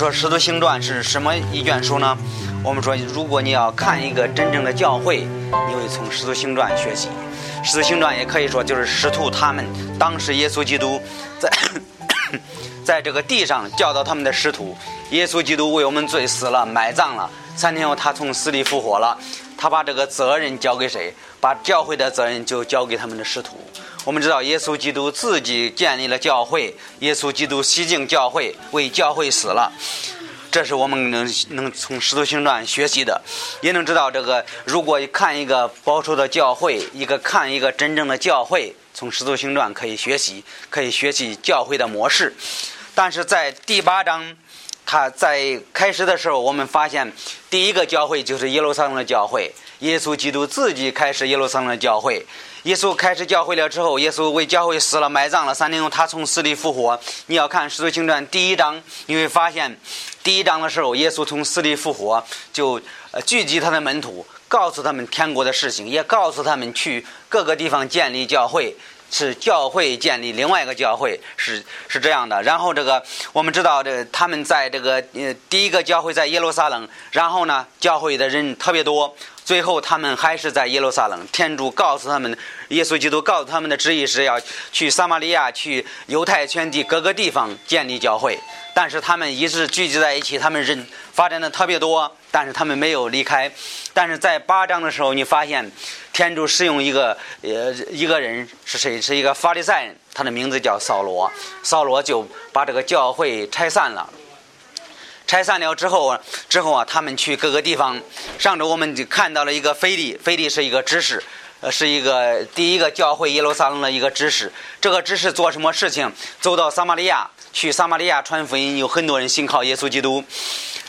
说《使徒行传》是什么一卷书呢？我们说，如果你要看一个真正的教会，你会从《使徒行传》学习。《使徒行传》也可以说就是使徒他们当时耶稣基督在 在这个地上教导他们的使徒。耶稣基督为我们罪死了，埋葬了，三天后他从死里复活了。他把这个责任交给谁？把教会的责任就交给他们的使徒。我们知道，耶稣基督自己建立了教会，耶稣基督洗净教会，为教会死了。这是我们能能从《使徒行传》学习的，也能知道这个。如果看一个保守的教会，一个看一个真正的教会，从《使徒行传》可以学习，可以学习教会的模式。但是在第八章。他在开始的时候，我们发现第一个教会就是耶路撒冷的教会。耶稣基督自己开始耶路撒冷教会。耶稣开始教会了之后，耶稣为教会死了、埋葬了。三天后，他从死里复活。你要看《使徒行传》第一章，你会发现第一章的时候，耶稣从死里复活，就聚集他的门徒，告诉他们天国的事情，也告诉他们去各个地方建立教会。是教会建立另外一个教会，是是这样的。然后这个我们知道，这他们在这个呃第一个教会在耶路撒冷，然后呢教会的人特别多，最后他们还是在耶路撒冷。天主告诉他们，耶稣基督告诉他们的旨意是要去撒玛利亚、去犹太全地各个地方建立教会。但是他们一直聚集在一起，他们人发展的特别多，但是他们没有离开。但是在八章的时候，你发现。天主使用一个呃一个人是谁？是一个法利赛人，他的名字叫扫罗。扫罗就把这个教会拆散了。拆散了之后，之后啊，他们去各个地方。上周我们就看到了一个菲利，菲利是一个执事，呃，是一个第一个教会耶路撒冷的一个执事。这个执事做什么事情？走到撒玛利亚，去撒玛利亚传福音，有很多人信靠耶稣基督。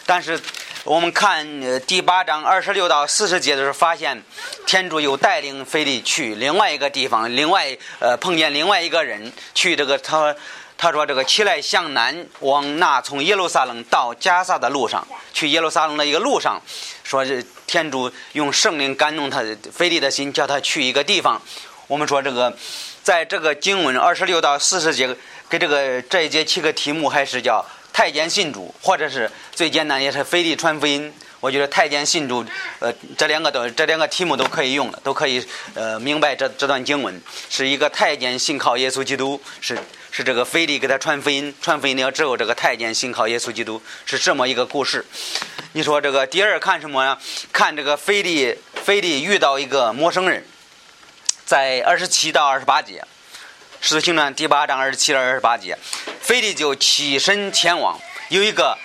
但是。我们看第八章二十六到四十节的时候，发现天主又带领腓力去另外一个地方，另外呃碰见另外一个人，去这个他他说这个起来向南往那从耶路撒冷到加萨的路上，去耶路撒冷的一个路上，说是天主用圣灵感动他腓力的心，叫他去一个地方。我们说这个在这个经文二十六到四十节给这个这一节起个题目，还是叫。太监信主，或者是最简单也是飞利传福音。我觉得太监信主，呃，这两个都这两个题目都可以用的，都可以呃明白这这段经文是一个太监信靠耶稣基督，是是这个菲利给他传福音，传福音了之后，这个太监信靠耶稣基督，是这么一个故事。你说这个第二看什么呀？看这个菲利菲利遇到一个陌生人，在二十七到二十八节。使徒行传第八章二十七到二十八节，腓力就起身前往。有一个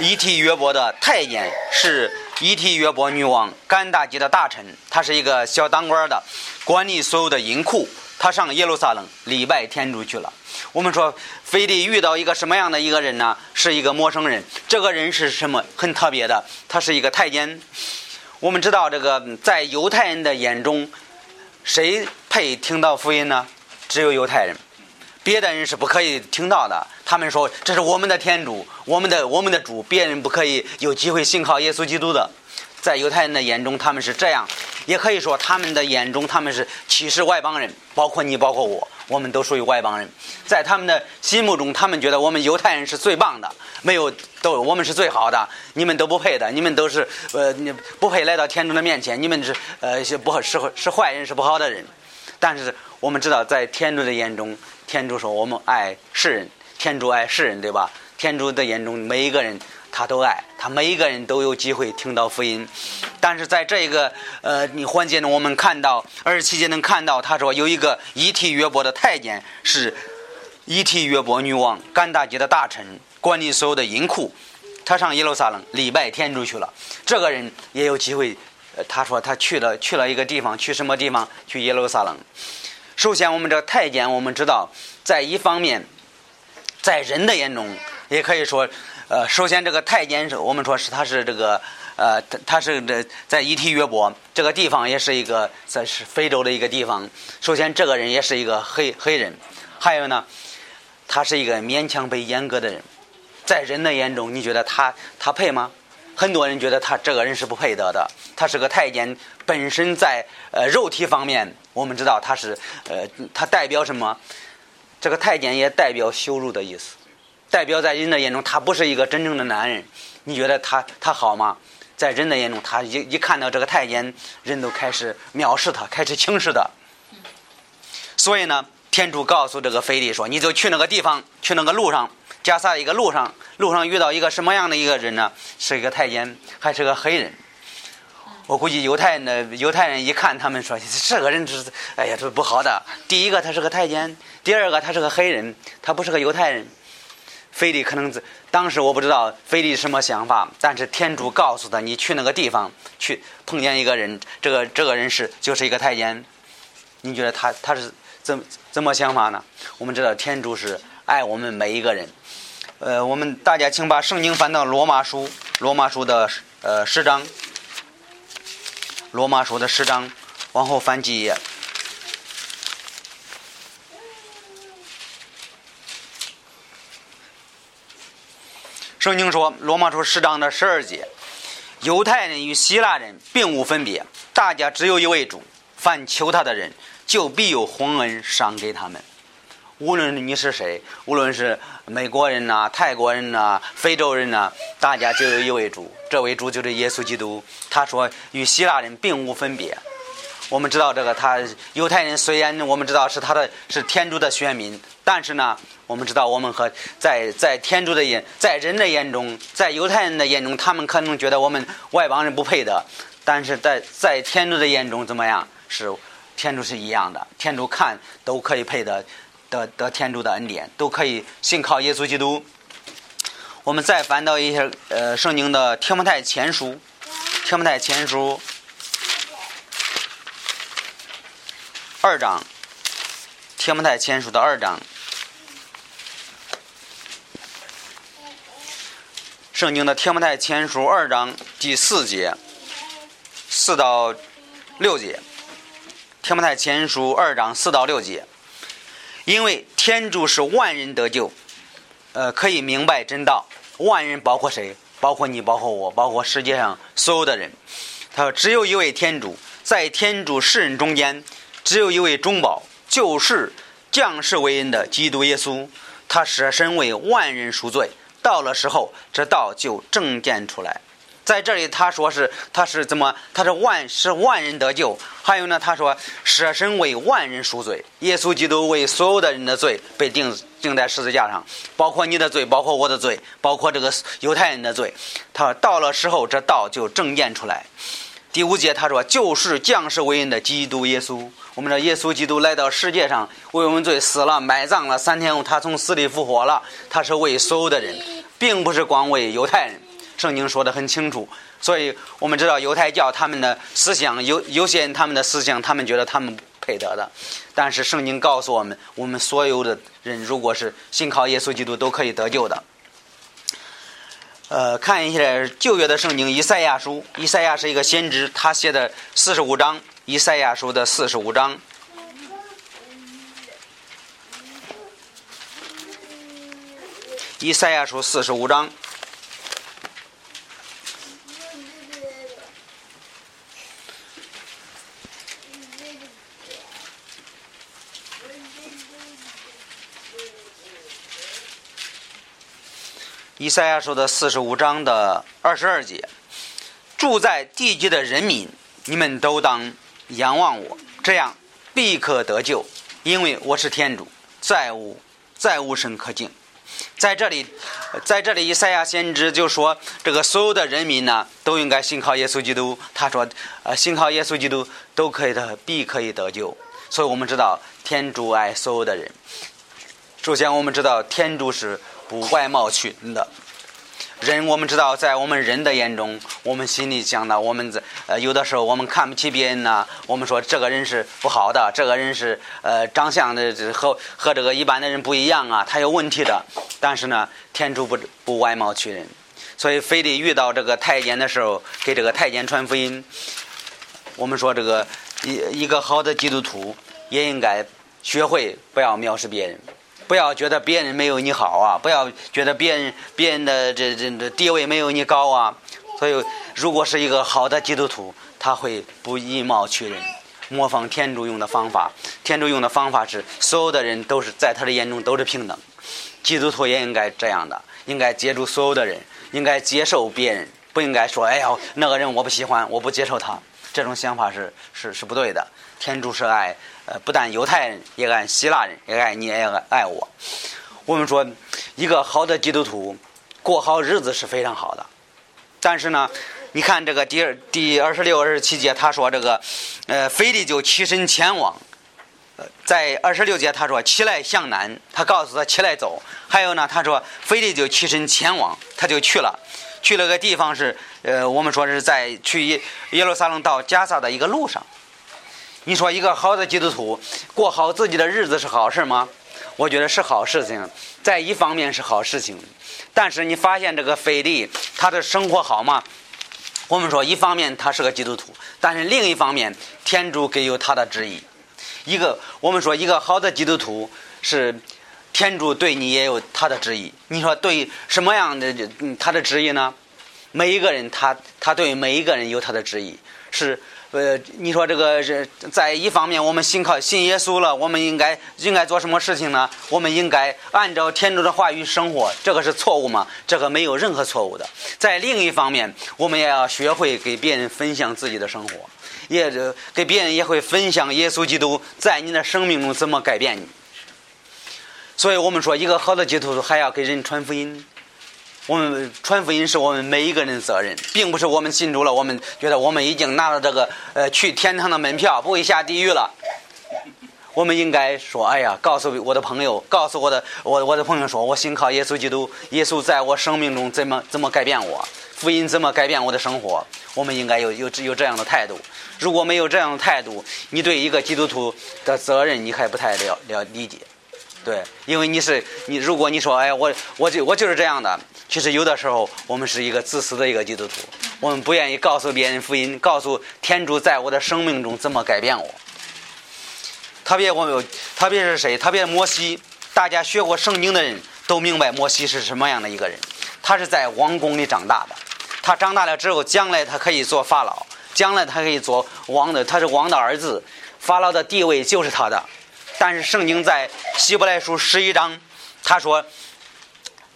伊提约伯的太监，是伊提约伯女王甘大吉的大臣，他是一个小当官的，管理所有的银库。他上耶路撒冷礼拜天主去了。我们说，腓力遇到一个什么样的一个人呢？是一个陌生人。这个人是什么？很特别的，他是一个太监。我们知道，这个在犹太人的眼中，谁配听到福音呢？只有犹太人，别的人是不可以听到的。他们说这是我们的天主，我们的我们的主，别人不可以有机会信靠耶稣基督的。在犹太人的眼中，他们是这样，也可以说他们的眼中他们是歧视外邦人，包括你，包括我，我们都属于外邦人。在他们的心目中，他们觉得我们犹太人是最棒的，没有都我们是最好的，你们都不配的，你们都是呃你不配来到天主的面前，你们是呃是不是是坏人，是不好的人。但是我们知道，在天主的眼中，天主说我们爱世人，天主爱世人，对吧？天主的眼中，每一个人他都爱，他每一个人都有机会听到福音。但是在这一个呃你环节中，我们看到二十七节能看到，他说有一个伊提约伯的太监是伊提约伯女王甘大吉的大臣，管理所有的银库，他上耶路撒冷礼拜天主去了。这个人也有机会。他说他去了去了一个地方，去什么地方？去耶路撒冷。首先，我们这个太监，我们知道，在一方面，在人的眼中，也可以说，呃，首先这个太监是我们说是他是这个，呃，他他是这在伊提约伯这个地方，也是一个在是非洲的一个地方。首先，这个人也是一个黑黑人，还有呢，他是一个勉强被阉割的人，在人的眼中，你觉得他他配吗？很多人觉得他这个人是不配得的。他是个太监，本身在呃肉体方面，我们知道他是呃他代表什么？这个太监也代表羞辱的意思。代表在人的眼中他不是一个真正的男人。你觉得他他好吗？在人的眼中，他一一看到这个太监，人都开始藐视他，开始轻视他。所以呢，天主告诉这个腓力说：“你就去那个地方，去那个路上，加萨一个路上，路上遇到一个什么样的一个人呢？是一个太监，还是个黑人。我估计犹太人的犹太人一看，他们说这个人是，哎呀，这不好的。第一个他是个太监，第二个他是个黑人，他不是个犹太人。菲利可能当时我不知道菲利什么想法，但是天主告诉他，你去那个地方去碰见一个人，这个这个人是就是一个太监。你觉得他他是？”怎怎么想法呢？我们知道天主是爱我们每一个人。呃，我们大家请把圣经翻到罗马书，罗马书的呃十章，罗马书的十章，往后翻几页。圣经说，罗马书十章的十二节，犹太人与希腊人并无分别，大家只有一位主，凡求他的人。就必有洪恩赏给他们，无论你是谁，无论是美国人呐、泰国人呐、非洲人呐，大家就有一位主，这位主就是耶稣基督。他说与希腊人并无分别。我们知道这个，他犹太人虽然我们知道是他的是天主的选民，但是呢，我们知道我们和在在天主的眼，在人的眼中，在犹太人的眼中，他们可能觉得我们外邦人不配的，但是在在天主的眼中怎么样是？天主是一样的，天主看都可以配得得得天主的恩典，都可以信靠耶稣基督。我们再翻到一些呃圣经的天摩太前书，天摩太前书二章，天摩太前书的二章，圣经的天摩太前书二章第四节，四到六节。天摩太前书二章四到六节，因为天主是万人得救，呃，可以明白真道。万人包括谁？包括你，包括我，包括世界上所有的人。他说：“只有一位天主，在天主世人中间，只有一位中保，就是降世为人的基督耶稣。他舍身为万人赎罪，到了时候，这道就正见出来。”在这里，他说是他是怎么？他是万是万人得救。还有呢，他说舍身为万人赎罪。耶稣基督为所有的人的罪被钉钉在十字架上，包括你的罪，包括我的罪，包括这个犹太人的罪。他说到了时候，这道就正见出来。第五节他说就是降世为人的基督耶稣。我们的耶稣基督来到世界上为我们罪死了，埋葬了，三天后他从死里复活了。他是为所有的人，并不是光为犹太人。圣经说的很清楚，所以我们知道犹太教他们的思想有有些人他们的思想，他们觉得他们配得的，但是圣经告诉我们，我们所有的人如果是信靠耶稣基督，都可以得救的。呃，看一下旧约的圣经，以赛亚书，以赛亚是一个先知，他写的四十五章，以赛亚书的四十五章，以赛亚书四十五章。以赛亚书的四十五章的二十二节，住在地极的人民，你们都当仰望我，这样必可得救，因为我是天主，再无再无神可敬。在这里，在这里，以赛亚先知就说，这个所有的人民呢，都应该信靠耶稣基督。他说，呃，信靠耶稣基督都可以的，必可以得救。所以我们知道，天主爱所有的人。首先，我们知道天主是。不外貌取人的人，我们知道，在我们人的眼中，我们心里想的，我们在呃有的时候我们看不起别人呐，我们说这个人是不好的，这个人是呃长相的和和这个一般的人不一样啊，他有问题的。但是呢，天主不不外貌取人，所以非得遇到这个太监的时候，给这个太监传福音。我们说这个一一个好的基督徒也应该学会不要藐视别人。不要觉得别人没有你好啊！不要觉得别人别人的这这这地位没有你高啊！所以，如果是一个好的基督徒，他会不以貌取人，模仿天主用的方法。天主用的方法是，所有的人都是在他的眼中都是平等。基督徒也应该这样的，应该接触所有的人，应该接受别人，不应该说：“哎呀，那个人我不喜欢，我不接受他。”这种想法是是是不对的。天主是爱，呃，不但犹太人也爱希腊人，也爱你，也爱爱我。我们说，一个好的基督徒过好日子是非常好的。但是呢，你看这个第二第二十六、二十七节，他说这个，呃，腓力就起身前往。在二十六节他说起来向南，他告诉他起来走。还有呢，他说腓力就起身前往，他就去了。去了个地方是，呃，我们说是在去耶路撒冷到加萨的一个路上。你说一个好的基督徒过好自己的日子是好事吗？我觉得是好事情，在一方面是好事情。但是你发现这个腓力他的生活好吗？我们说一方面他是个基督徒，但是另一方面天主给有他的旨意。一个我们说一个好的基督徒是天主对你也有他的旨意。你说对什么样的他的旨意呢？每一个人他他对每一个人有他的旨意。是呃，你说这个是在一方面我们信靠信耶稣了，我们应该应该做什么事情呢？我们应该按照天主的话语生活，这个是错误吗？这个没有任何错误的。在另一方面，我们也要学会给别人分享自己的生活。也给别人也会分享耶稣基督在你的生命中怎么改变你。所以我们说，一个好的基督徒还要给人传福音。我们传福音是我们每一个人的责任，并不是我们信主了，我们觉得我们已经拿到这个呃去天堂的门票，不会下地狱了。我们应该说：“哎呀，告诉我的朋友，告诉我的我我的朋友说，我信靠耶稣基督，耶稣在我生命中怎么怎么改变我，福音怎么改变我的生活。”我们应该有有有这样的态度。如果没有这样的态度，你对一个基督徒的责任你还不太了了理解，对，因为你是你，如果你说哎，我我就我就是这样的，其实有的时候我们是一个自私的一个基督徒，我们不愿意告诉别人福音，告诉天主在我的生命中怎么改变我。特别我们，特别是谁？特别摩西，大家学过圣经的人都明白摩西是什么样的一个人，他是在王宫里长大的，他长大了之后，将来他可以做法老。将来他可以做王的，他是王的儿子，法老的地位就是他的。但是圣经在希伯来书十一章，他说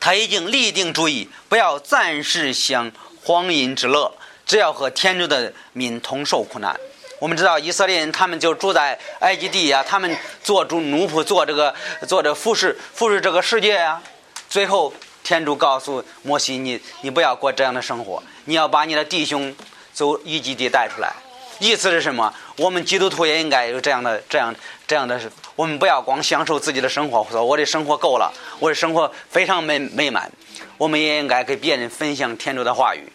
他已经立定主意，不要暂时享荒淫之乐，只要和天主的民同受苦难。我们知道以色列人他们就住在埃及地呀，他们做主奴仆，做这个做这服侍服侍这个世界呀。最后天主告诉摩西：“你你不要过这样的生活，你要把你的弟兄。”走一级地带出来，意思是什么？我们基督徒也应该有这样的、这样、这样的。我们不要光享受自己的生活，说我的生活够了，我的生活非常美美满。我们也应该给别人分享天主的话语，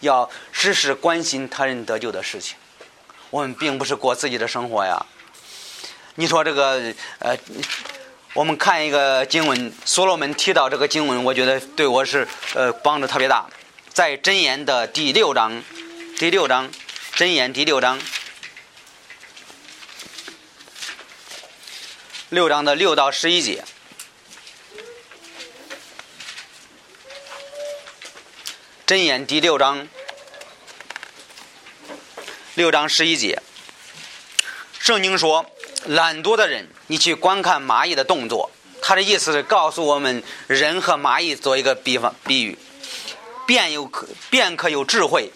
要时时关心他人得救的事情。我们并不是过自己的生活呀。你说这个呃，我们看一个经文，所罗门提到这个经文，我觉得对我是呃帮助特别大，在箴言的第六章。第六章，箴言第六章，六章的六到十一节。箴言第六章，六章十一节。圣经说：“懒惰的人，你去观看蚂蚁的动作。”他的意思是告诉我们，人和蚂蚁做一个比方比喻，便有可便可有智慧。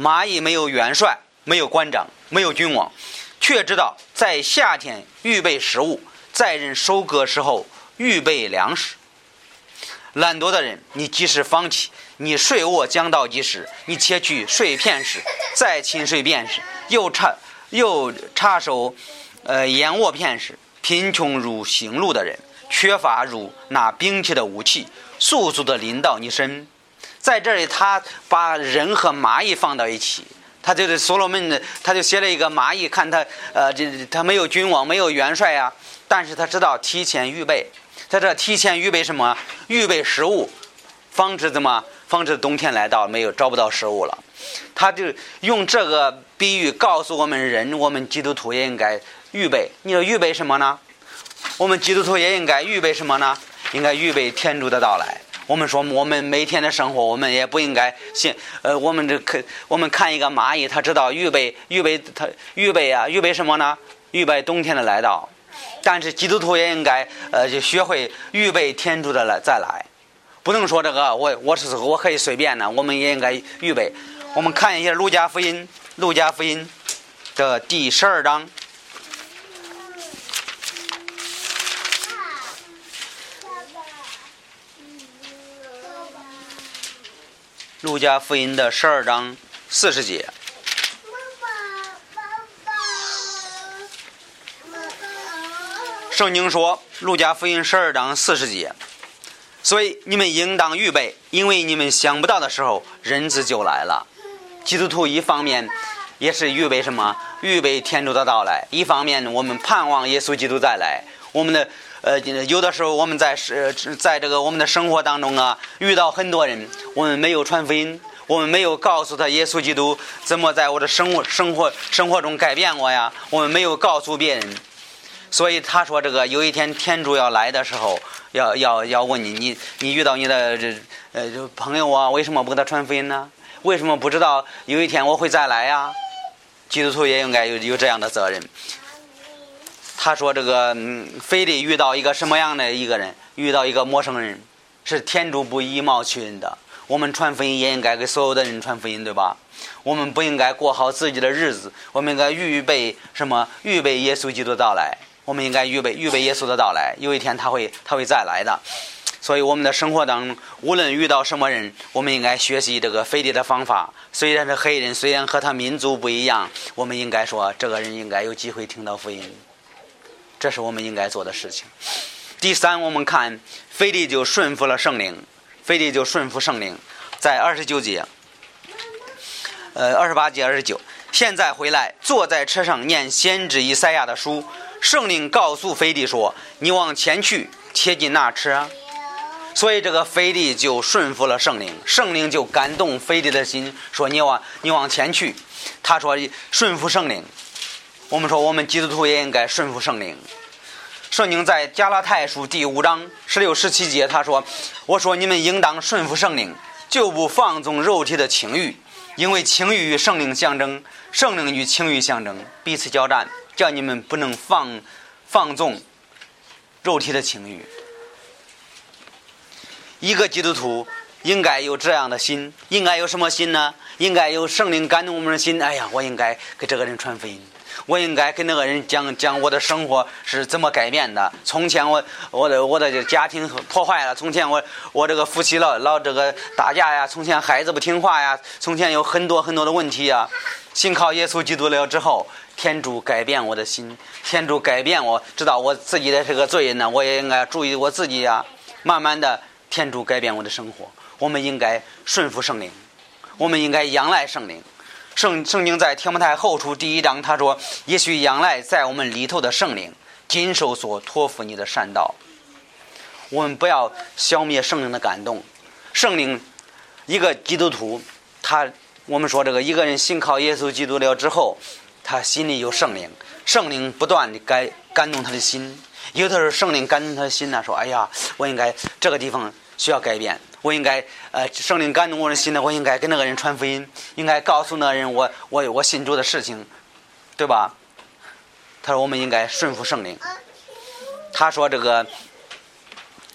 蚂蚁没有元帅，没有官长，没有君王，却知道在夏天预备食物，在人收割时候预备粮食。懒惰的人，你即使放弃，你睡卧将到即时，你且去睡片时，再寝睡片时。又插又插手，呃，眼卧片时，贫穷如行路的人，缺乏如拿兵器的武器，速速的临到你身。在这里，他把人和蚂蚁放到一起，他就是所罗门的，他就写了一个蚂蚁，看他，呃，这他没有君王，没有元帅呀，但是他知道提前预备，在这提前预备什么？预备食物，防止怎么？防止冬天来到没有找不到食物了。他就用这个比喻告诉我们人，我们基督徒也应该预备。你说预备什么呢？我们基督徒也应该预备什么呢？应该预备天主的到来。我们说，我们每天的生活，我们也不应该信。呃，我们这看，我们看一个蚂蚁，它知道预备，预备，它预备啊，预备什么呢？预备冬天的来到。但是基督徒也应该呃就学会预备天主的来再来，不能说这个我我是我可以随便的，我们也应该预备。我们看一下《路加福音》，《路加福音》的第十二章，《路加福音》的十二章四十节。圣经说，《路加福音》十二章四十节，所以你们应当预备，因为你们想不到的时候，人子就来了。基督徒一方面也是预备什么？预备天主的到来；一方面我们盼望耶稣基督再来。我们的呃，有的时候我们在是在这个我们的生活当中啊，遇到很多人，我们没有传福音，我们没有告诉他耶稣基督怎么在我的生活生活生活中改变我呀，我们没有告诉别人。所以他说：“这个有一天天主要来的时候，要要要问你，你你遇到你的这呃朋友啊，为什么不给他传福音呢？为什么不知道有一天我会再来呀？基督徒也应该有有这样的责任。”他说：“这个嗯，非得遇到一个什么样的一个人？遇到一个陌生人，是天主不以貌取人的。我们传福音也应该给所有的人传福音，对吧？我们不应该过好自己的日子，我们应该预备什么？预备耶稣基督到来。”我们应该预备预备耶稣的到来，有一天他会他会再来的。所以我们的生活当中，无论遇到什么人，我们应该学习这个非礼的方法。虽然是黑人，虽然和他民族不一样，我们应该说这个人应该有机会听到福音。这是我们应该做的事情。第三，我们看菲利就顺服了圣灵，菲利就顺服圣灵，在二十九节，呃，二十八节二十九。现在回来，坐在车上念先知以赛亚的书。圣灵告诉菲利说：“你往前去，贴近那车。”所以这个菲利就顺服了圣灵，圣灵就感动菲利的心，说：“你往你往前去。”他说：“顺服圣灵。”我们说，我们基督徒也应该顺服圣灵。圣经在加拉太书第五章十六、十七节，他说：“我说你们应当顺服圣灵，就不放纵肉体的情欲，因为情欲与圣灵相争，圣灵与情欲相争，彼此交战。”叫你们不能放放纵肉体的情欲。一个基督徒应该有这样的心，应该有什么心呢？应该有圣灵感动我们的心。哎呀，我应该给这个人传福音，我应该跟那个人讲讲我的生活是怎么改变的。从前我我的我的家庭破坏了，从前我我这个夫妻老老这个打架呀，从前孩子不听话呀，从前有很多很多的问题呀。信靠耶稣基督了之后。天主改变我的心，天主改变我，知道我自己的这个罪人呢，我也应该注意我自己呀。慢慢的，天主改变我的生活。我们应该顺服圣灵，我们应该仰赖圣灵。圣圣经在提摩太后书第一章他说：“也许仰赖在我们里头的圣灵，谨守所托付你的善道。”我们不要消灭圣灵的感动。圣灵，一个基督徒，他我们说这个一个人信靠耶稣基督了之后。他心里有圣灵，圣灵不断的感感动他的心。有的时候圣灵感动他的心呢，说：“哎呀，我应该这个地方需要改变，我应该呃，圣灵感动我的心呢，我应该跟那个人传福音，应该告诉那个人我我我信主的事情，对吧？”他说：“我们应该顺服圣灵。”他说：“这个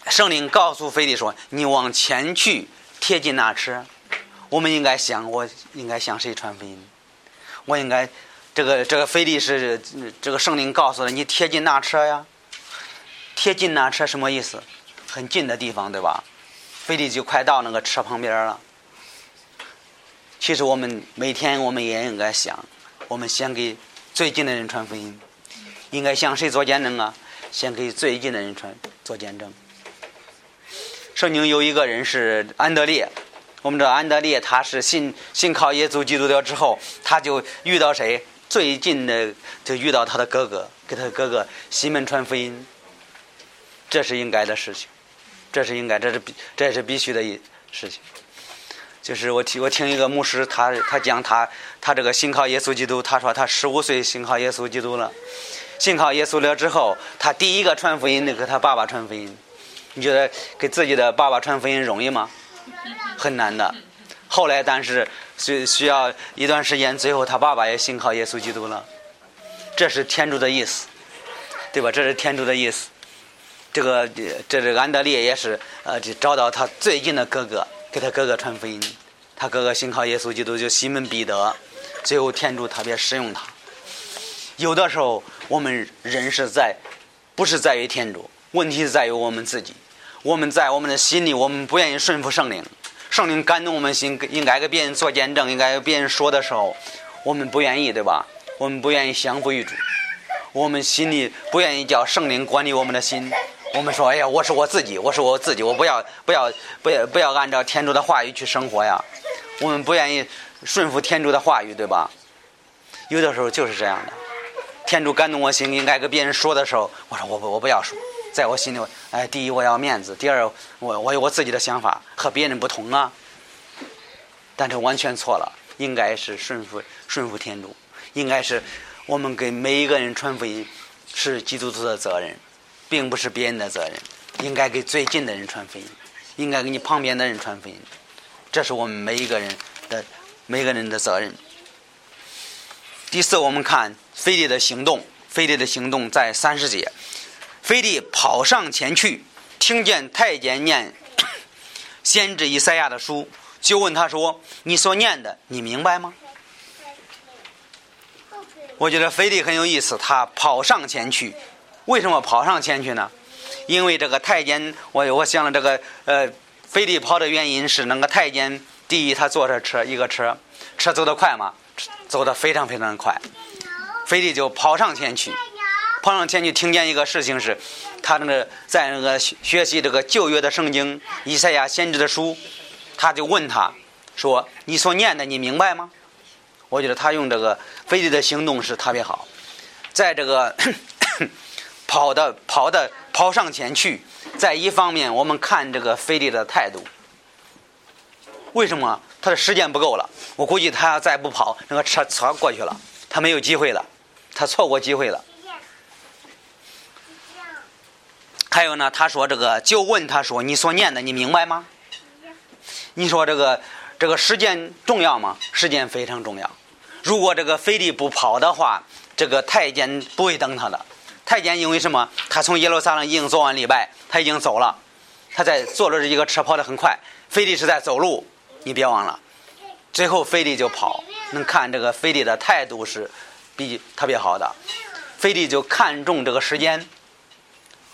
圣灵告诉菲利说，你往前去，贴近那车。我们应该想，我应该向谁传福音？我应该。”这个这个菲利是这个圣灵告诉了，你贴近那车呀，贴近那车什么意思？很近的地方，对吧？菲利就快到那个车旁边了。其实我们每天我们也应该想，我们先给最近的人传福音，应该向谁做见证啊？先给最近的人传做见证。圣经有一个人是安德烈，我们知道安德烈他是信信靠耶稣基督了之后，他就遇到谁？最近的就遇到他的哥哥，给他哥哥西门传福音，这是应该的事情，这是应该，这是必，这也是必须的一事情。就是我听我听一个牧师，他他讲他他这个信靠耶稣基督，他说他十五岁信靠耶稣基督了，信靠耶稣了之后，他第一个传福音的给他爸爸传福音。你觉得给自己的爸爸传福音容易吗？很难的。后来，但是需需要一段时间，最后他爸爸也信靠耶稣基督了。这是天主的意思。对吧？这是天主的意思。这个这这安德烈也是呃，就找到他最近的哥哥，给他哥哥传福音。他哥哥信靠耶稣基督，就西门彼得。最后天主特别使用他。有的时候我们人是在，不是在于天主，问题是在于我们自己。我们在我们的心里，我们不愿意顺服圣灵。圣灵感动我们心，应该给别人做见证，应该给别人说的时候，我们不愿意，对吧？我们不愿意降服于主，我们心里不愿意叫圣灵管理我们的心。我们说：“哎呀，我是我自己，我是我自己，我不要不要不要不要按照天主的话语去生活呀。”我们不愿意顺服天主的话语，对吧？有的时候就是这样的。天主感动我心，应该跟别人说的时候，我说我不我不要说，在我心里，哎，第一我要面子，第二我我有我自己的想法，和别人不同啊。但是完全错了，应该是顺服顺服天主，应该是我们给每一个人传福音是基督徒的责任。并不是别人的责任，应该给最近的人传福音，应该给你旁边的人传福音，这是我们每一个人的每个人的责任。第四，我们看菲利的行动，菲利的行动在三十节，菲利跑上前去，听见太监念 先知以赛亚的书，就问他说：“你所念的，你明白吗？”我觉得菲利很有意思，他跑上前去。为什么跑上前去呢？因为这个太监，我我想了这个呃，飞利跑的原因是那个太监，第一他坐着车一个车，车走得快嘛，走得非常非常的快，飞利就跑上前去，跑上前去听见一个事情是，他那个在那个学习这个旧约的圣经以赛亚先知的书，他就问他说：“你所念的你明白吗？”我觉得他用这个飞利的行动是特别好，在这个。跑的跑的跑上前去，在一方面，我们看这个菲利的态度。为什么他的时间不够了？我估计他要再不跑，那个车车过去了，他没有机会了，他错过机会了。还有呢，他说这个就问他说：“你所念的，你明白吗？”你说这个这个时间重要吗？时间非常重要。如果这个菲利不跑的话，这个太监不会等他的。太监因为什么？他从耶路撒冷已经做完礼拜，他已经走了。他在坐着一个车跑得很快。菲利是在走路，你别忘了。最后菲利就跑，能看这个菲利的态度是比特别好的。菲利就看重这个时间。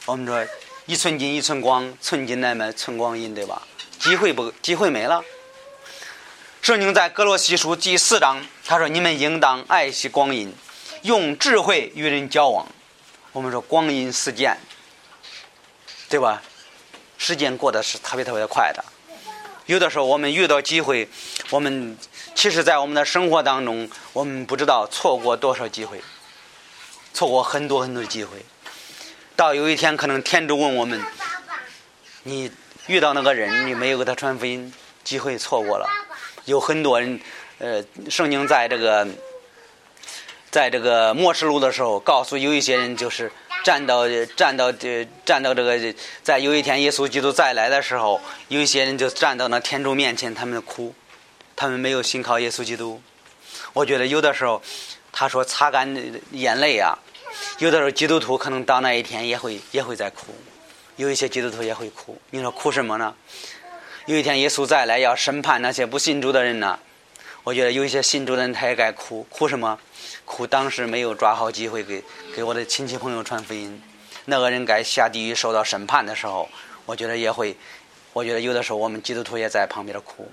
我们说一寸金一寸光，寸金难买寸光阴，对吧？机会不机会没了。圣经在格罗西书第四章，他说：“你们应当爱惜光阴，用智慧与人交往。”我们说光阴似箭，对吧？时间过得是特别特别快的。有的时候我们遇到机会，我们其实，在我们的生活当中，我们不知道错过多少机会，错过很多很多机会。到有一天，可能天主问我们：“你遇到那个人，你没有给他传福音，机会错过了。”有很多人，呃，圣经在这个。在这个末世录的时候，告诉有一些人，就是站到站到这站到这个，在有一天耶稣基督再来的时候，有一些人就站到那天主面前，他们哭，他们没有信靠耶稣基督。我觉得有的时候，他说擦干眼泪啊，有的时候基督徒可能到那一天也会也会在哭，有一些基督徒也会哭。你说哭什么呢？有一天耶稣再来要审判那些不信主的人呢？我觉得有一些信主的人他也该哭，哭什么？哭当时没有抓好机会给给我的亲戚朋友传福音，那个人该下地狱受到审判的时候，我觉得也会，我觉得有的时候我们基督徒也在旁边哭。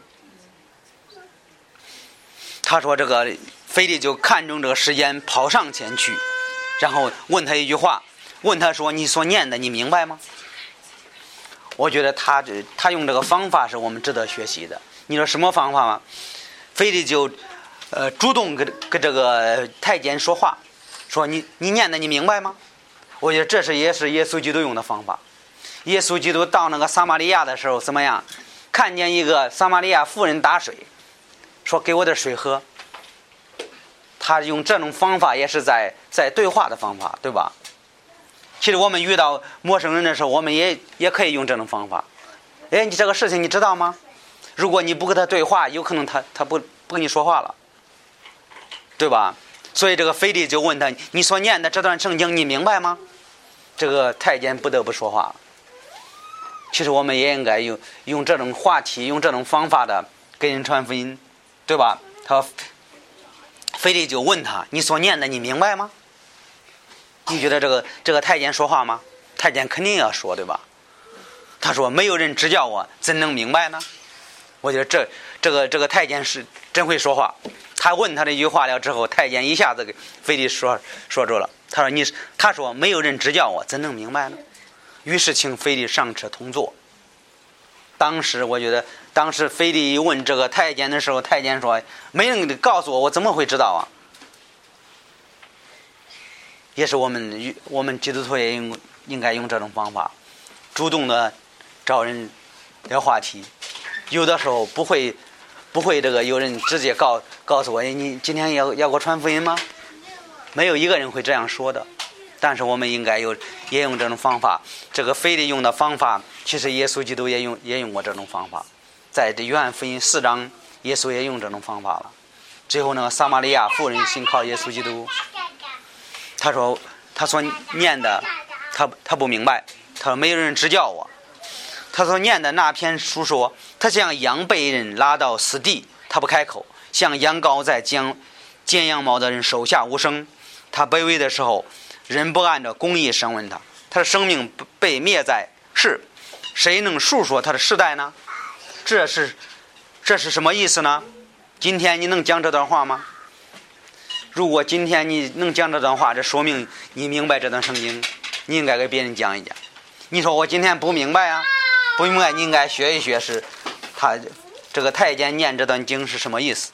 他说：“这个菲利就看中这个时间，跑上前去，然后问他一句话，问他说：‘你所念的，你明白吗？’我觉得他这他用这个方法是我们值得学习的。你说什么方法吗？非得就。”呃，主动跟跟这个太监说话，说你你念的你明白吗？我觉得这是也是耶稣基督用的方法。耶稣基督到那个撒玛利亚的时候怎么样？看见一个撒玛利亚妇人打水，说给我点水喝。他用这种方法也是在在对话的方法，对吧？其实我们遇到陌生人的时候，我们也也可以用这种方法。哎，你这个事情你知道吗？如果你不跟他对话，有可能他他不不跟你说话了。对吧？所以这个菲利就问他：“你所念的这段圣经，你明白吗？”这个太监不得不说话。其实我们也应该用用这种话题，用这种方法的跟人传福音，对吧？他菲利就问他：“你所念的，你明白吗？”你觉得这个这个太监说话吗？太监肯定要说，对吧？他说：“没有人指教我，怎能明白呢？”我觉得这这个这个太监是真会说话。他问他这句话了之后，太监一下子给非得说说住了。他说：“你他说没有人指教我，怎能明白呢？”于是请非得上车同坐。当时我觉得，当时非得一问这个太监的时候，太监说：“没人告诉我，我怎么会知道啊？”也是我们我们基督徒也应应该用这种方法，主动的找人聊话题。有的时候不会不会这个有人直接告告诉我：“你今天要要给我传福音吗？”没有一个人会这样说的。但是我们应该有也用这种方法。这个非得用的方法，其实耶稣基督也用也用过这种方法。在这约翰福音四章，耶稣也用这种方法了。最后那个撒玛利亚妇人信靠耶稣基督，他说他所念的，他他不明白。他说没有人指教我。他所念的那篇书说，他像羊被人拉到死地，他不开口；像羊羔在将剪羊毛的人手下无声。他卑微的时候。人不按照公义审问他，他的生命被灭在世，谁能述说他的世代呢？这是这是什么意思呢？今天你能讲这段话吗？如果今天你能讲这段话，这说明你明白这段圣经，你应该给别人讲一讲。你说我今天不明白啊，不明白，你应该学一学，是他这个太监念这段经是什么意思？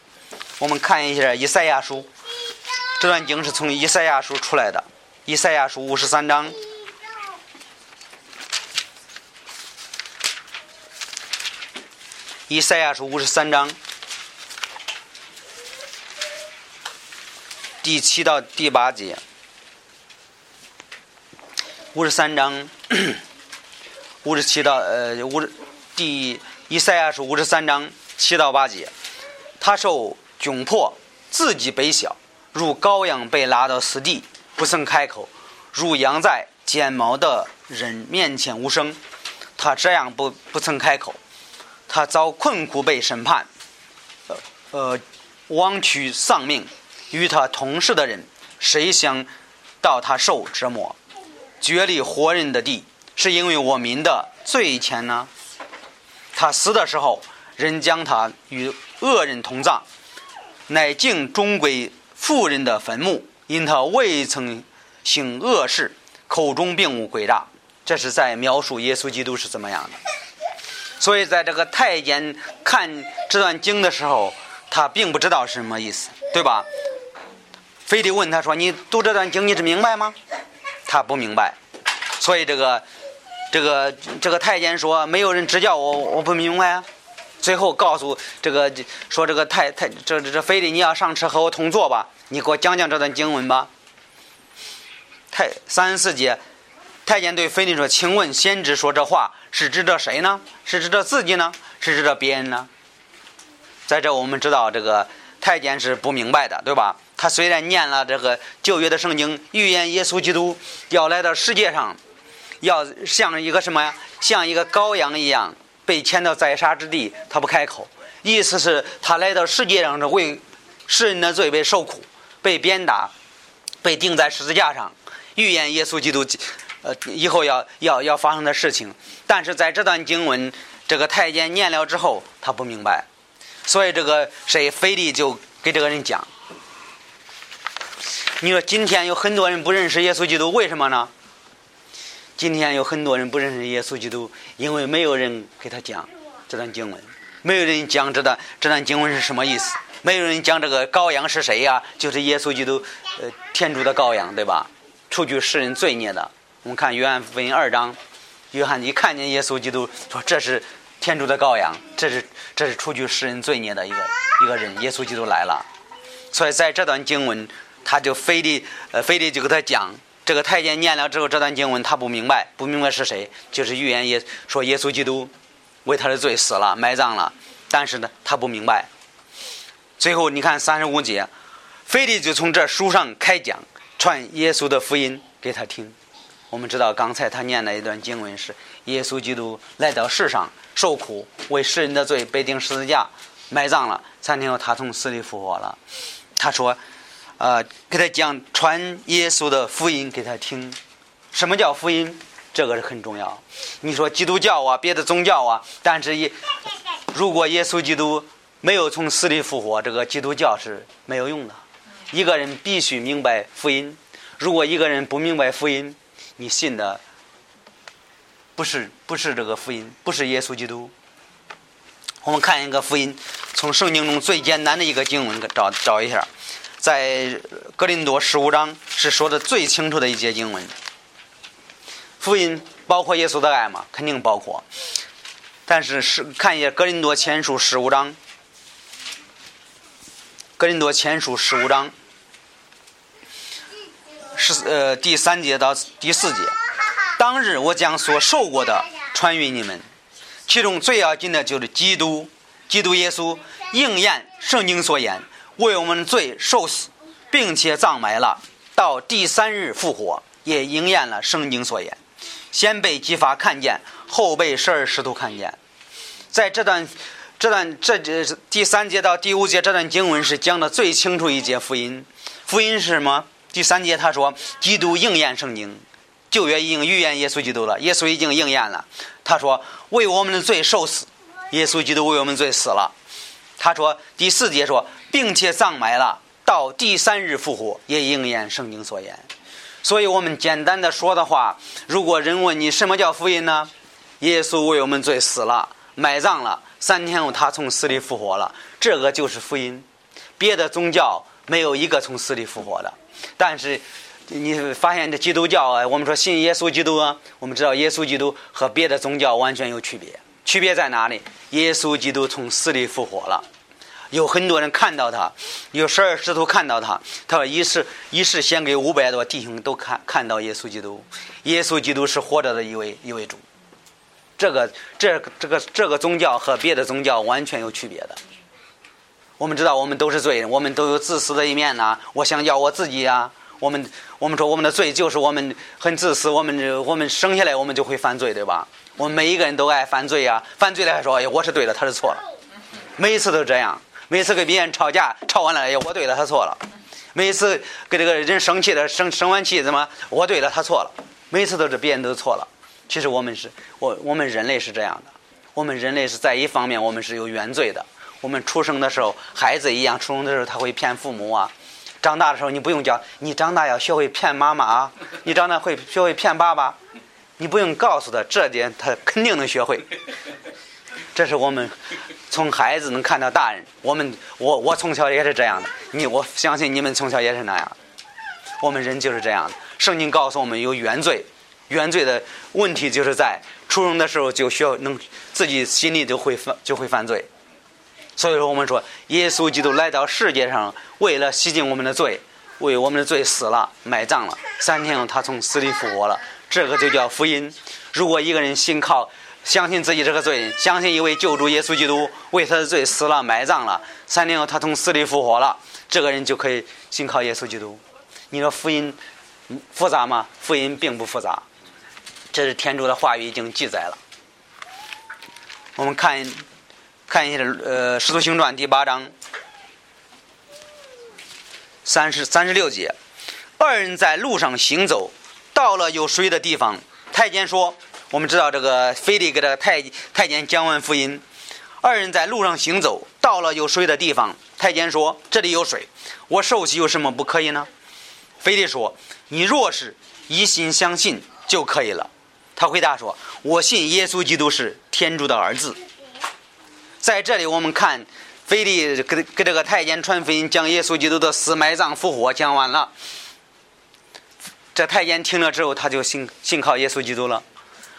我们看一下以赛亚书，这段经是从以赛亚书出来的。以赛亚书五十三章，以赛亚书五十三章。第七到第八节，五十三章。五十七到呃五十第以赛亚书五十三章七到八节，他受窘迫，自己卑小，如羔羊被拉到死地。不曾开口，如羊在剪毛的人面前无声。他这样不不曾开口，他遭困苦被审判，呃呃，枉去丧命。与他同事的人，谁想到他受折磨，绝离活人的地，是因为我民的罪前呢？他死的时候，人将他与恶人同葬，乃敬终归妇人的坟墓。因他未曾行恶事，口中并无诡诈，这是在描述耶稣基督是怎么样的。所以，在这个太监看这段经的时候，他并不知道是什么意思，对吧？非得问他说：“你读这段经，你是明白吗？”他不明白。所以，这个这个这个太监说：“没有人指教我，我不明白啊。”最后告诉这个说：“这个太太这这这非得你要上车和我同坐吧。”你给我讲讲这段经文吧。太三十四节，太监对菲利说：“请问先知说这话是指着谁呢？是指着自己呢？是指着别人呢？”在这我们知道，这个太监是不明白的，对吧？他虽然念了这个旧约的圣经，预言耶稣基督要来到世界上，要像一个什么呀？像一个羔羊一样被牵到宰杀之地，他不开口，意思是他来到世界上是为世人的罪被受苦。被鞭打，被钉在十字架上，预言耶稣基督，呃，以后要要要发生的事情。但是在这段经文，这个太监念了之后，他不明白，所以这个谁腓力就给这个人讲。你说今天有很多人不认识耶稣基督，为什么呢？今天有很多人不认识耶稣基督，因为没有人给他讲这段经文，没有人讲这段这段经文是什么意思。没有人讲这个羔羊是谁呀？就是耶稣基督，呃，天主的羔羊，对吧？除去世人罪孽的。我们看约翰福音二章，约翰一看见耶稣基督，说这是天主的羔羊，这是这是除去世人罪孽的一个一个人，耶稣基督来了。所以在这段经文，他就非得呃非得就给他讲，这个太监念了之后，这段经文他不明白，不明白是谁，就是预言耶说耶稣基督为他的罪死了，埋葬了，但是呢，他不明白。最后，你看三十五节，腓力就从这书上开讲，传耶稣的福音给他听。我们知道刚才他念的一段经文是：耶稣基督来到世上受苦，为世人的罪被钉十字架，埋葬了。三天后他从死里复活了。他说：“呃，给他讲传耶稣的福音给他听。什么叫福音？这个是很重要。你说基督教啊，别的宗教啊，但是耶，如果耶稣基督没有从死里复活，这个基督教是没有用的。一个人必须明白福音。如果一个人不明白福音，你信的不是不是这个福音，不是耶稣基督。我们看一个福音，从圣经中最简单的一个经文找找一下，在格林多十五章是说的最清楚的一节经文。福音包括耶稣的爱吗？肯定包括。但是是看一下格林多前书十五章，格林多前书十五章。是呃，第三节到第四节，当日我将所受过的传与你们，其中最要紧的就是基督，基督耶稣应验圣经所言，为我们的罪受死，并且葬埋了，到第三日复活，也应验了圣经所言。先被激发看见，后被十二使徒看见。在这段这段这这第三节到第五节这段经文是讲的最清楚一节福音，福音是什么？第三节他说：“基督应验圣经，旧约已经预言耶稣基督了，耶稣已经应验了。他说为我们的罪受死，耶稣基督为我们罪死了。他说第四节说，并且葬埋了，到第三日复活，也应验圣经所言。所以我们简单的说的话，如果人问你什么叫福音呢？耶稣为我们罪死了，埋葬了，三天后他从死里复活了，这个就是福音。别的宗教没有一个从死里复活的。”但是，你发现这基督教啊，我们说信耶稣基督啊，我们知道耶稣基督和别的宗教完全有区别。区别在哪里？耶稣基督从死里复活了，有很多人看到他，有十二使徒看到他。他说一世一世献给五百多弟兄都看看到耶稣基督。耶稣基督是活着的一位一位主。这个这这个这个宗教和别的宗教完全有区别的。我们知道，我们都是罪人，我们都有自私的一面呐。我想要我自己呀。我们我们说，我们的罪就是我们很自私。我们我们生下来，我们就会犯罪，对吧？我们每一个人都爱犯罪呀。犯罪了还说，我是对的，他是错了。每一次都这样。每次跟别人吵架，吵完了，哎，我对了，他错了。每次跟这个人生气了，生生完气怎么？我对了，他错了。每次都是别人都错了。其实我们是我我们人类是这样的。我们人类是在一方面，我们是有原罪的。我们出生的时候，孩子一样，出生的时候他会骗父母啊。长大的时候，你不用教，你长大要学会骗妈妈啊。你长大会学会骗爸爸，你不用告诉他这点，他肯定能学会。这是我们从孩子能看到大人。我们我我从小也是这样的，你我相信你们从小也是那样。我们人就是这样的。圣经告诉我们有原罪，原罪的问题就是在出生的时候就需要能自己心里就会犯就会犯罪。所以说，我们说，耶稣基督来到世界上，为了洗净我们的罪，为我们的罪死了，埋葬了。三天后，他从死里复活了。这个就叫福音。如果一个人信靠、相信自己这个罪人，相信一位救主耶稣基督为他的罪死了、埋葬了，三天后他从死里复活了，这个人就可以信靠耶稣基督。你说福音复杂吗？福音并不复杂，这是天主的话语已经记载了。我们看。看一下，呃，《使徒行传》第八章三十三十六节，二人在路上行走，到了有水的地方，太监说：“我们知道这个腓力给这个太太监讲完福音。二人在路上行走，到了有水的地方，太监说：‘这里有水，我受洗有什么不可以呢？’腓力说：‘你若是一心相信就可以了。’他回答说：‘我信耶稣基督是天主的儿子。’在这里，我们看腓力给给这个太监传福音，讲耶稣基督的死、埋葬、复活讲完了。这太监听了之后，他就信信靠耶稣基督了。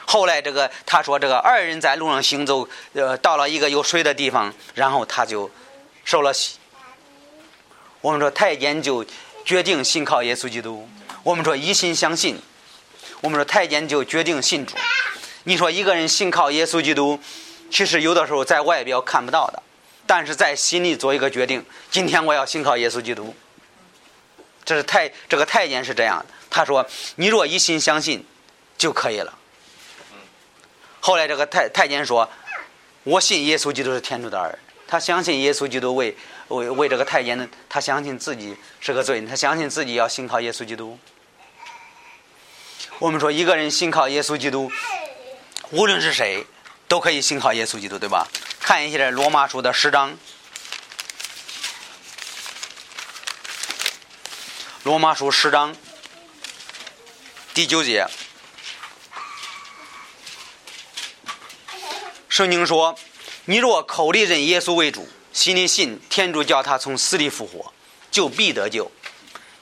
后来，这个他说，这个二人在路上行走，呃，到了一个有水的地方，然后他就受了洗。我们说太监就决定信靠耶稣基督。我们说一心相信。我们说太监就决定信主。你说一个人信靠耶稣基督。其实有的时候在外表看不到的，但是在心里做一个决定：今天我要信靠耶稣基督。这是太这个太监是这样的，他说：“你若一心相信，就可以了。后来这个太太监说：“我信耶稣基督是天主的儿。”他相信耶稣基督为为为这个太监的，他相信自己是个罪人，他相信自己要信靠耶稣基督。我们说一个人信靠耶稣基督，无论是谁，都可以信靠耶稣基督，对吧？看一下罗马书的十章，罗马书十章第九节，圣经说。你若口里认耶稣为主，心里信天主叫他从死里复活，就必得救。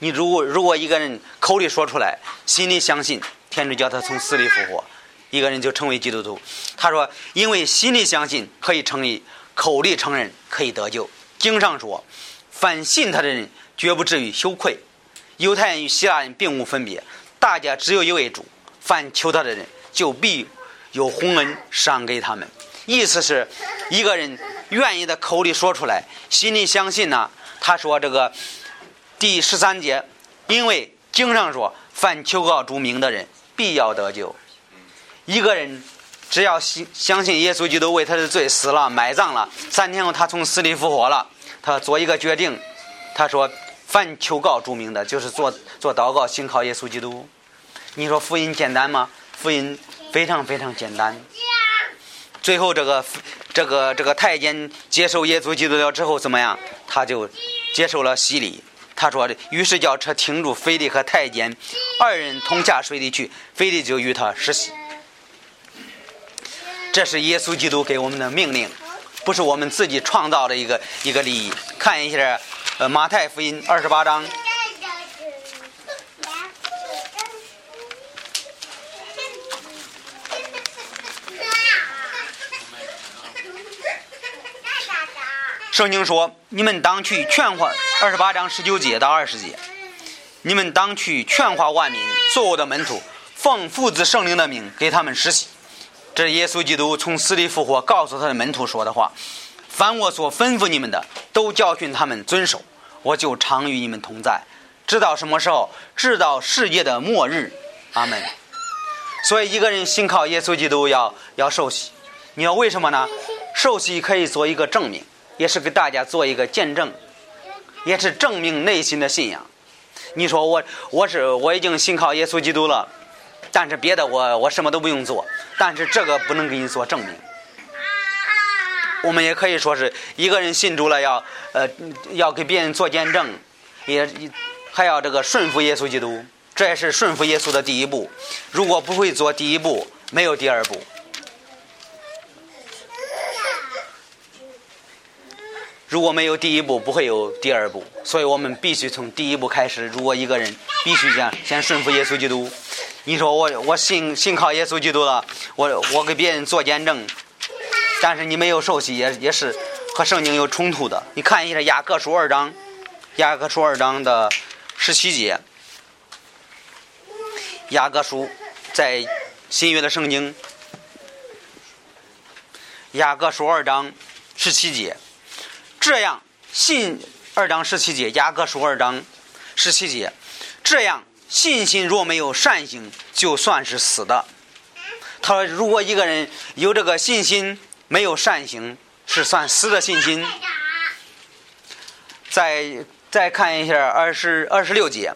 你如果如果一个人口里说出来，心里相信天主叫他从死里复活，一个人就成为基督徒。他说：“因为心里相信可以成立，口里承认可以得救。”经上说：“凡信他的人，绝不至于羞愧。”犹太人与希腊人并无分别，大家只有一位主。凡求他的人，就必有洪恩赏给他们。意思是，一个人愿意的口里说出来，心里相信呢。他说这个第十三节，因为经上说，凡求告主名的人，必要得救。一个人只要信相信耶稣基督为他的罪死了、埋葬了，三天后他从死里复活了，他做一个决定，他说，凡求告主名的，就是做做祷告，信靠耶稣基督。你说福音简单吗？福音非常非常简单。最后，这个这个这个太监接受耶稣基督了之后怎么样？他就接受了洗礼。他说的，于是叫车停住，腓力和太监二人同下水里去，腓力就与他实习。这是耶稣基督给我们的命令，不是我们自己创造的一个一个利益。看一下，呃，马太福音二十八章。圣经说：“你们当去劝化。”二十八章十九节到二十节，你们当去劝化万民，做我的门徒，奉父子圣灵的名给他们施洗。这是耶稣基督从死里复活，告诉他的门徒说的话。凡我所吩咐你们的，都教训他们遵守。我就常与你们同在，直到什么时候？直到世界的末日。阿门。所以，一个人信靠耶稣基督，要要受洗。你要为什么呢？受洗可以做一个证明。也是给大家做一个见证，也是证明内心的信仰。你说我我是我已经信靠耶稣基督了，但是别的我我什么都不用做，但是这个不能给你做证明。我们也可以说是一个人信主了，要呃要给别人做见证，也还要这个顺服耶稣基督，这也是顺服耶稣的第一步。如果不会做第一步，没有第二步。如果没有第一步，不会有第二步，所以我们必须从第一步开始。如果一个人必须这样，先顺服耶稣基督。你说我我信信靠耶稣基督了，我我给别人做见证，但是你没有受洗，也也是和圣经有冲突的。你看一下雅各书二章，雅各书二章的十七节，雅各书在新约的圣经，雅各书二章十七节。这样信二章十七节，雅各书二章十七节，这样信心若没有善行，就算是死的。他说，如果一个人有这个信心，没有善行，是算死的信心。再再看一下二十二十六节，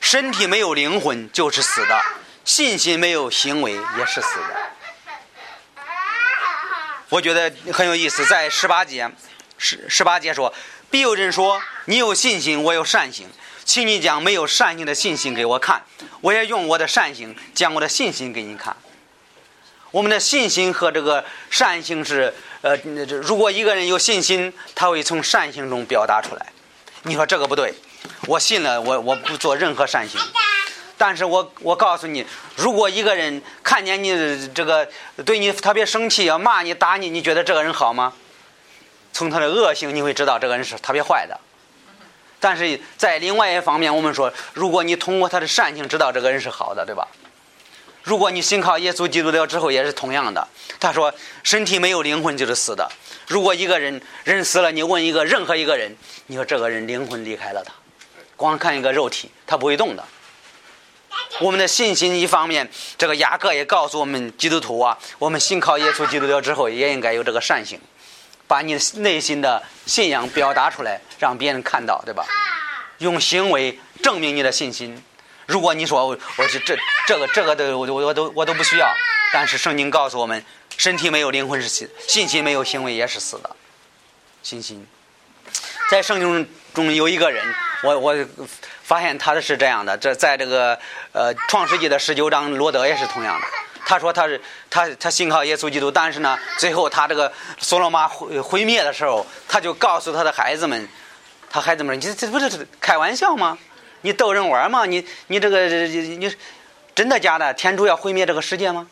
身体没有灵魂就是死的，信心没有行为也是死的。我觉得很有意思，在十八节。十十八节说：“必有人说，你有信心，我有善行，请你将没有善行的信心给我看，我也用我的善行将我的信心给你看。我们的信心和这个善行是，呃，如果一个人有信心，他会从善行中表达出来。你说这个不对，我信了，我我不做任何善行。但是我我告诉你，如果一个人看见你这个对你特别生气，要骂你打你，你觉得这个人好吗？”从他的恶行，你会知道这个人是特别坏的。但是在另外一方面，我们说，如果你通过他的善行知道这个人是好的，对吧？如果你信靠耶稣基督了之后，也是同样的。他说，身体没有灵魂就是死的。如果一个人人死了，你问一个任何一个人，你说这个人灵魂离开了他，光看一个肉体，他不会动的。我们的信心一方面，这个雅各也告诉我们基督徒啊，我们信靠耶稣基督了之后，也应该有这个善行，把你内心的信仰表达出来，让别人看到，对吧？用行为证明你的信心。如果你说我我这这这个这个都我我都我都不需要，但是圣经告诉我们，身体没有灵魂是死，信心没有行为也是死的。信心，在圣经中有一个人，我我发现他的是这样的，这在这个呃创世纪的十九章，罗德也是同样的。他说他是他他信靠耶稣基督，但是呢，最后他这个所罗马毁毁灭的时候，他就告诉他的孩子们，他孩子们，你这不是开玩笑吗？你逗人玩吗？你你这个你真的假的？天主要毁灭这个世界吗？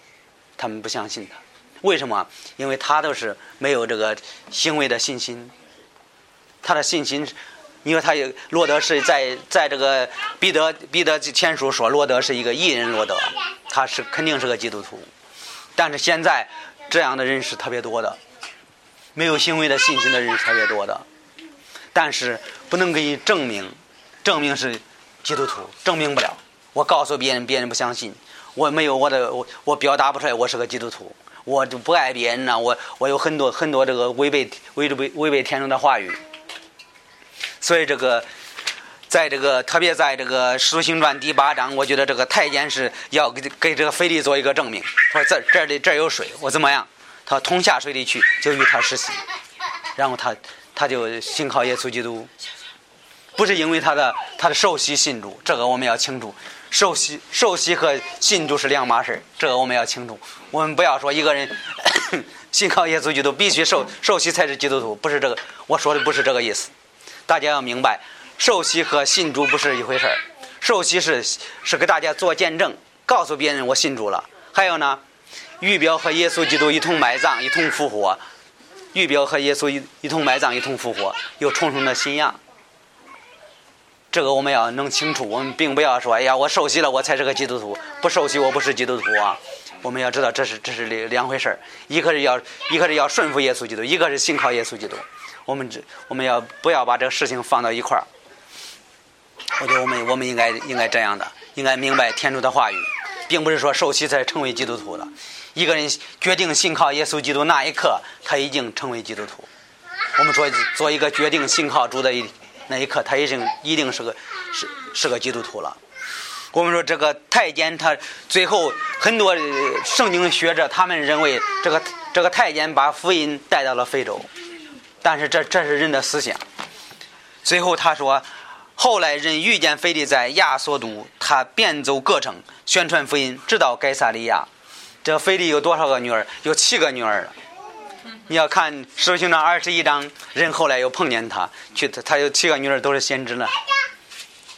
他们不相信他，为什么？因为他都是没有这个行为的信心。他的信心，因为他有罗德是在在这个彼得彼得前书说罗德是一个异人罗德，他是肯定是个基督徒。但是现在这样的人是特别多的，没有行为的信心的人是特别多的，但是不能给你证明，证明是。基督徒证明不了，我告诉别人，别人不相信。我没有我的，我我表达不出来，我是个基督徒，我就不爱别人呢。我我有很多很多这个违背违背违背天主的话语。所以这个，在这个特别在这个《使徒行传》第八章，我觉得这个太监是要给给这个腓力做一个证明，说这这里这有水，我怎么样？他通下水里去，就与他实习，然后他他就信靠耶稣基督。不是因为他的他的受洗信主，这个我们要清楚。受洗受洗和信主是两码事这个我们要清楚。我们不要说一个人 信靠耶稣基督必须受受洗才是基督徒，不是这个。我说的不是这个意思。大家要明白，受洗和信主不是一回事受洗是是给大家做见证，告诉别人我信主了。还有呢，预表和耶稣基督一同埋葬，一同复活。预表和耶稣一一同埋葬，一同复活，有重生的信仰。这个我们要弄清楚，我们并不要说，哎呀，我受洗了，我才是个基督徒；不受洗，我不是基督徒啊。我们要知道，这是这是两两回事儿。一个是要，一个是要顺服耶稣基督，一个是信靠耶稣基督。我们这我们要不要把这个事情放到一块儿？我觉得我们我们应该应该这样的，应该明白天主的话语，并不是说受洗才成为基督徒的。一个人决定信靠耶稣基督那一刻，他已经成为基督徒。我们说做一个决定信靠主的一。那一刻，他已经一定是个是是个基督徒了。我们说这个太监，他最后很多圣经学者他们认为，这个这个太监把福音带到了非洲，但是这这是人的思想。最后他说，后来人遇见腓力在亚索都，他遍走各城，宣传福音，直到该萨利亚。这腓力有多少个女儿？有七个女儿。你要看《使徒行传》二十一章，人后来又碰见他，去他他有七个女儿都是先知呢，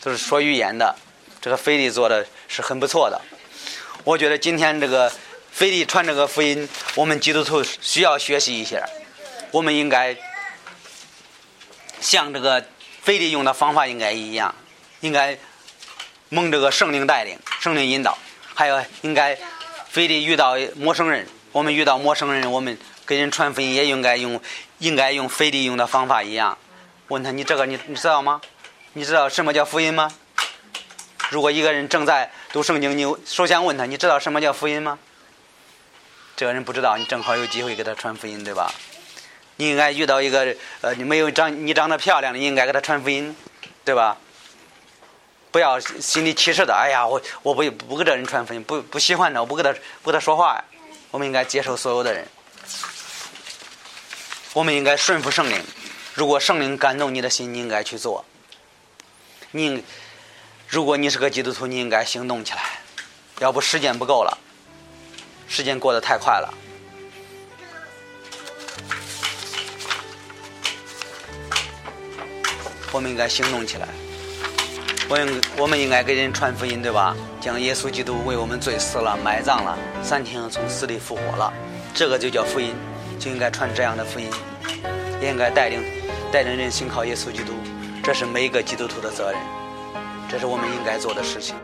都是说预言的。这个菲利做的是很不错的。我觉得今天这个菲利传这个福音，我们基督徒需要学习一下。我们应该像这个菲利用的方法应该一样，应该蒙这个圣灵带领、圣灵引导，还有应该菲利遇到陌生人，我们遇到陌生人，我们。给人传福音也应该用，应该用菲力用的方法一样。问他你这个你你知道吗？你知道什么叫福音吗？如果一个人正在读圣经，你首先问他你知道什么叫福音吗？这个人不知道，你正好有机会给他传福音，对吧？你应该遇到一个呃，你没有长你长得漂亮的，你应该给他传福音，对吧？不要心里歧视的，哎呀，我我不不给这人传福音，不不喜欢他，我不跟他不跟他说话。我们应该接受所有的人。我们应该顺服圣灵。如果圣灵感动你的心，你应该去做。你，如果你是个基督徒，你应该行动起来。要不时间不够了，时间过得太快了。我们应该行动起来。我应我们应该给人传福音，对吧？将耶稣基督为我们罪死了、埋葬了，三天从死里复活了，这个就叫福音。就应该传这样的福音，也应该带领带领人信靠耶稣基督，这是每一个基督徒的责任，这是我们应该做的事情。